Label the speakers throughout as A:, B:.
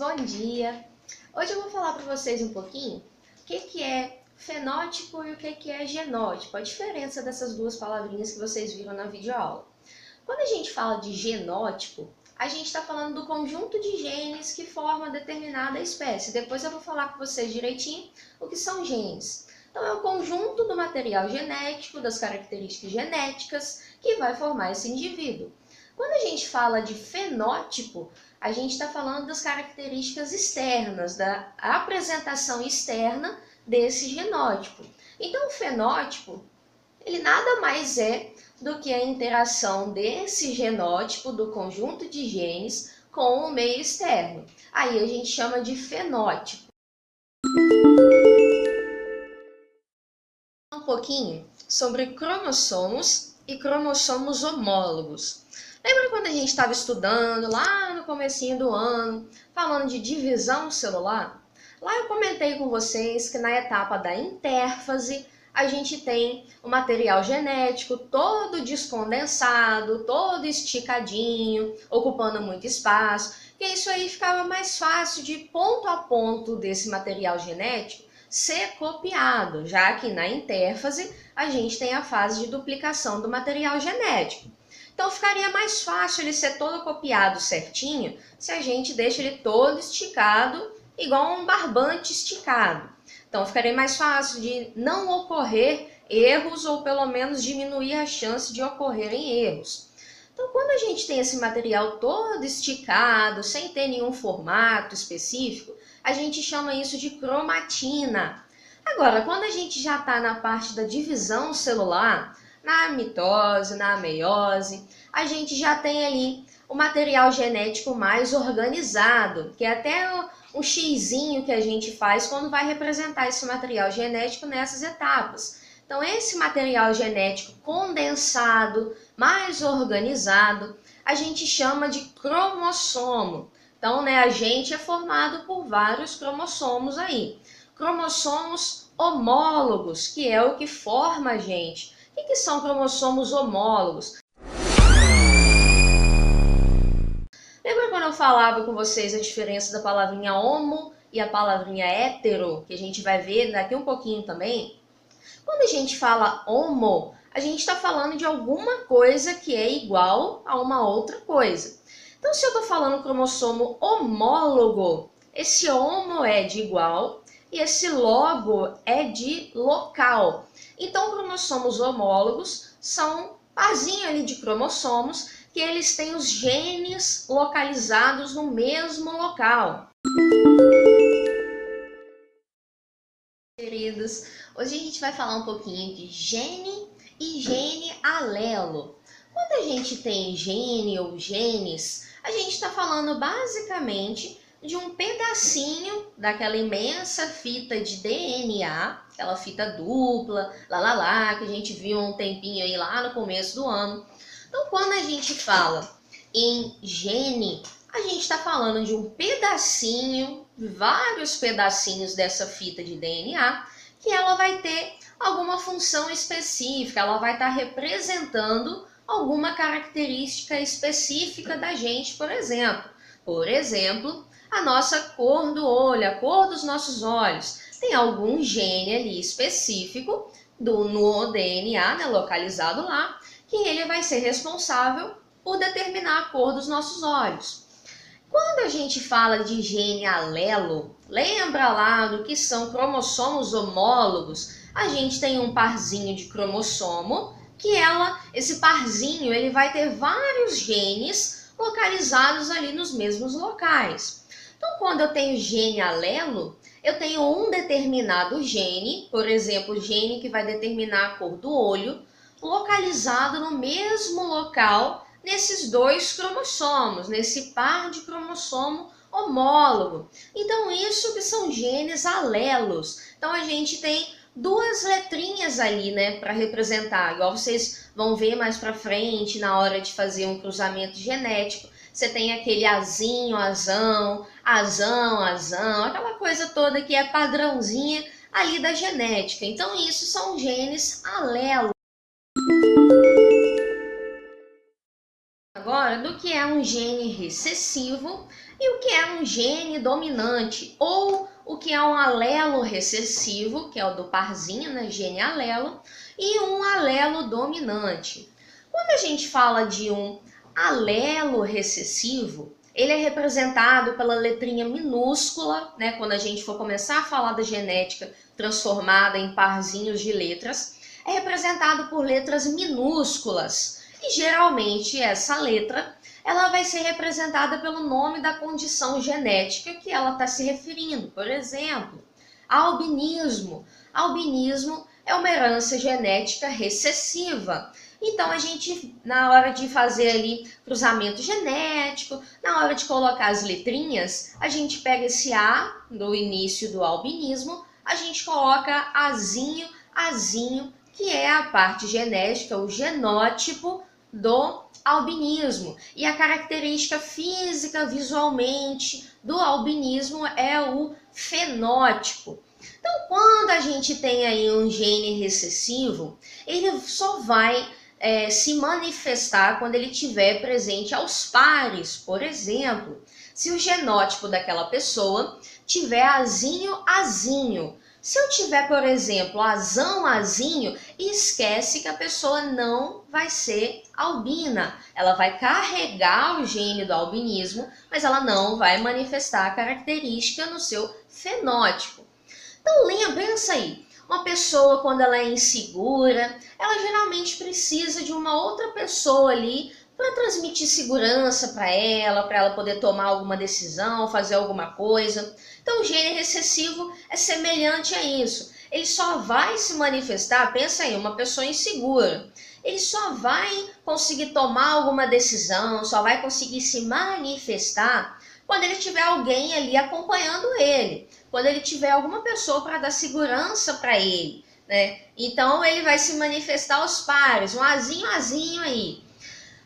A: bom dia! Hoje eu vou falar para vocês um pouquinho o que, que é fenótipo e o que, que é genótipo, a diferença dessas duas palavrinhas que vocês viram na videoaula. Quando a gente fala de genótipo, a gente está falando do conjunto de genes que forma determinada espécie. Depois eu vou falar com vocês direitinho o que são genes. Então, é o conjunto do material genético, das características genéticas, que vai formar esse indivíduo. Quando a gente fala de fenótipo, a gente está falando das características externas, da apresentação externa desse genótipo. Então, o fenótipo, ele nada mais é do que a interação desse genótipo, do conjunto de genes, com o meio externo. Aí a gente chama de fenótipo. Um pouquinho sobre cromossomos e cromossomos homólogos. Lembra quando a gente estava estudando lá no comecinho do ano, falando de divisão celular? Lá eu comentei com vocês que na etapa da intérfase a gente tem o material genético todo descondensado, todo esticadinho, ocupando muito espaço, que isso aí ficava mais fácil de ponto a ponto desse material genético ser copiado, já que na intérfase a gente tem a fase de duplicação do material genético. Então ficaria mais fácil ele ser todo copiado certinho se a gente deixa ele todo esticado, igual um barbante esticado. Então ficaria mais fácil de não ocorrer erros ou pelo menos diminuir a chance de ocorrerem erros. Então, quando a gente tem esse material todo esticado, sem ter nenhum formato específico, a gente chama isso de cromatina. Agora, quando a gente já está na parte da divisão celular, na mitose, na meiose, a gente já tem ali o material genético mais organizado, que é até um xizinho que a gente faz quando vai representar esse material genético nessas etapas. Então, esse material genético condensado, mais organizado, a gente chama de cromossomo. Então, né, a gente é formado por vários cromossomos aí. Cromossomos homólogos, que é o que forma a gente. O que são cromossomos homólogos? Lembra quando eu falava com vocês a diferença da palavrinha homo e a palavrinha hétero, que a gente vai ver daqui um pouquinho também? Quando a gente fala homo, a gente está falando de alguma coisa que é igual a uma outra coisa. Então, se eu estou falando cromossomo homólogo, esse homo é de igual e esse logo é de local. Então, cromossomos homólogos são parzinho ali de cromossomos que eles têm os genes localizados no mesmo local. Queridos, hoje a gente vai falar um pouquinho de gene e gene alelo. Quando a gente tem gene ou genes, a gente está falando basicamente de um pedacinho daquela imensa fita de DNA, aquela fita dupla, lá lá lá, que a gente viu um tempinho aí lá no começo do ano. Então, quando a gente fala em gene, a gente está falando de um pedacinho, vários pedacinhos dessa fita de DNA, que ela vai ter alguma função específica, ela vai estar tá representando alguma característica específica da gente, por exemplo. Por exemplo, a nossa cor do olho, a cor dos nossos olhos. Tem algum gene ali específico do, no DNA, né, localizado lá, que ele vai ser responsável por determinar a cor dos nossos olhos. Quando a gente fala de gene alelo, lembra lá do que são cromossomos homólogos? A gente tem um parzinho de cromossomo que ela, esse parzinho, ele vai ter vários genes localizados ali nos mesmos locais. Então, quando eu tenho gene alelo, eu tenho um determinado gene, por exemplo, o gene que vai determinar a cor do olho, localizado no mesmo local nesses dois cromossomos, nesse par de cromossomo homólogo. Então, isso que são genes alelos. Então, a gente tem duas letrinhas ali, né, para representar, igual vocês vão ver mais para frente na hora de fazer um cruzamento genético. Você tem aquele azinho, azão, azão, azão, aquela coisa toda que é padrãozinha ali da genética. Então, isso são genes alelos. agora do que é um gene recessivo e o que é um gene dominante ou o que é um alelo recessivo, que é o do parzinho, né, gene alelo, e um alelo dominante. Quando a gente fala de um alelo recessivo, ele é representado pela letrinha minúscula, né? Quando a gente for começar a falar da genética transformada em parzinhos de letras, é representado por letras minúsculas. E geralmente essa letra ela vai ser representada pelo nome da condição genética que ela está se referindo. Por exemplo, albinismo. Albinismo é uma herança genética recessiva. Então a gente, na hora de fazer ali cruzamento genético, na hora de colocar as letrinhas, a gente pega esse A do início do albinismo, a gente coloca Azinho, Azinho, que é a parte genética, o genótipo do albinismo. E a característica física, visualmente, do albinismo é o fenótipo. Então, quando a gente tem aí um gene recessivo, ele só vai é, se manifestar quando ele estiver presente aos pares. Por exemplo, se o genótipo daquela pessoa tiver azinho, azinho. Se eu tiver, por exemplo, azão, azinho, esquece que a pessoa não vai ser albina. Ela vai carregar o gene do albinismo, mas ela não vai manifestar a característica no seu fenótipo. Então, lembra, pensa aí. Uma pessoa, quando ela é insegura, ela geralmente precisa de uma outra pessoa ali para transmitir segurança para ela, para ela poder tomar alguma decisão, fazer alguma coisa. Então, o gene recessivo é semelhante a isso. Ele só vai se manifestar, pensa aí, uma pessoa insegura. Ele só vai conseguir tomar alguma decisão, só vai conseguir se manifestar quando ele tiver alguém ali acompanhando ele, quando ele tiver alguma pessoa para dar segurança para ele, né? Então ele vai se manifestar aos pares, um azinho, azinho aí.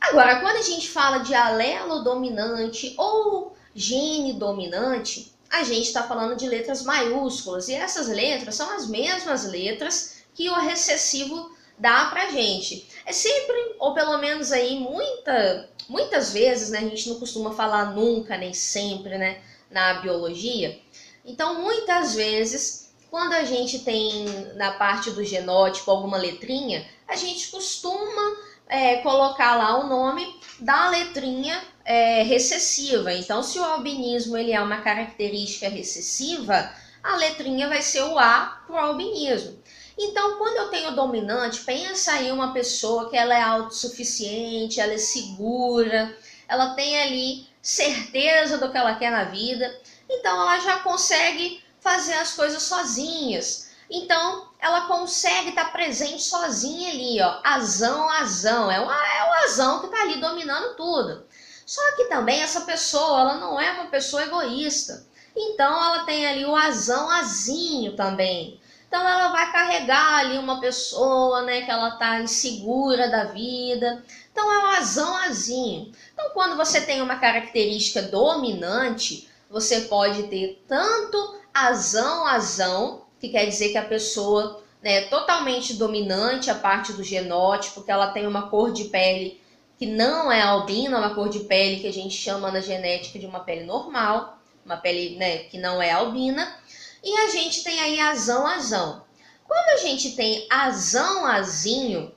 A: Agora, quando a gente fala de alelo dominante ou gene dominante, a gente está falando de letras maiúsculas e essas letras são as mesmas letras que o recessivo dá pra gente. É sempre, ou pelo menos aí, muita, muitas vezes, né? A gente não costuma falar nunca, nem sempre, né? Na biologia. Então, muitas vezes, quando a gente tem na parte do genótipo alguma letrinha, a gente costuma é, colocar lá o nome da letrinha é, recessiva. Então, se o albinismo ele é uma característica recessiva, a letrinha vai ser o A para o albinismo. Então, quando eu tenho dominante, pensa aí uma pessoa que ela é autossuficiente, ela é segura, ela tem ali certeza do que ela quer na vida, então ela já consegue fazer as coisas sozinhas. Então, ela consegue estar presente sozinha ali, ó, azão, azão, é o, é o azão que está ali dominando tudo. Só que também essa pessoa, ela não é uma pessoa egoísta. Então, ela tem ali o azão, azinho também. Então ela vai carregar ali uma pessoa, né, que ela tá insegura da vida. Então é um azão azinho. Então quando você tem uma característica dominante, você pode ter tanto azão azão, que quer dizer que a pessoa né, é totalmente dominante a parte do genótipo, que ela tem uma cor de pele que não é albina, uma cor de pele que a gente chama na genética de uma pele normal, uma pele né, que não é albina. E a gente tem aí azão, azão. Quando a gente tem azão, azinho,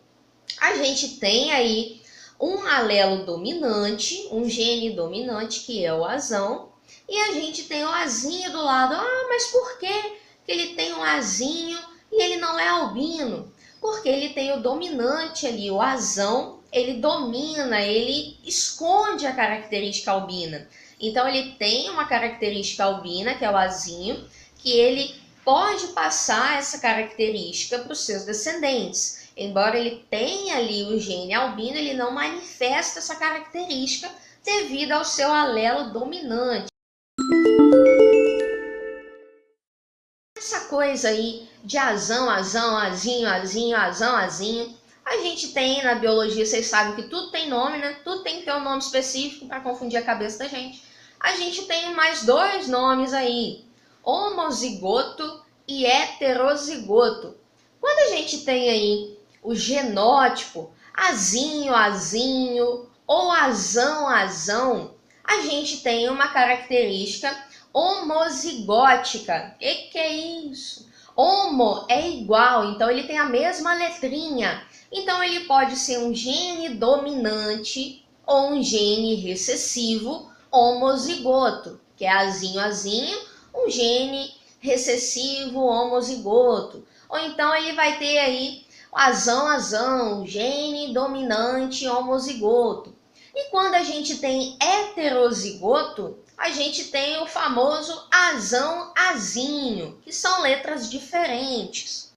A: a gente tem aí um alelo dominante, um gene dominante, que é o azão, e a gente tem o azinho do lado. Ah, mas por que, ele tem um azinho e ele não é albino? Porque ele tem o dominante ali, o azão, ele domina, ele esconde a característica albina. Então ele tem uma característica albina, que é o azinho, que ele pode passar essa característica para os seus descendentes. Embora ele tenha ali o gene albino, ele não manifesta essa característica devido ao seu alelo dominante. Essa coisa aí de azão, azão, azinho, azinho, azão, azinho, a gente tem na biologia, vocês sabem que tudo tem nome, né? Tudo tem que ter um nome específico para confundir a cabeça da gente. A gente tem mais dois nomes aí, homozigoto e heterozigoto. Quando a gente tem aí o genótipo, azinho, azinho, ou azão, azão, a gente tem uma característica homozigótica. Que, que é isso? Homo é igual, então ele tem a mesma letrinha. Então ele pode ser um gene dominante ou um gene recessivo homozigoto, que é azinho, azinho, um gene recessivo homozigoto. Ou então ele vai ter aí azão, azão, gene dominante homozigoto. E quando a gente tem heterozigoto, a gente tem o famoso azão, azinho, que são letras diferentes.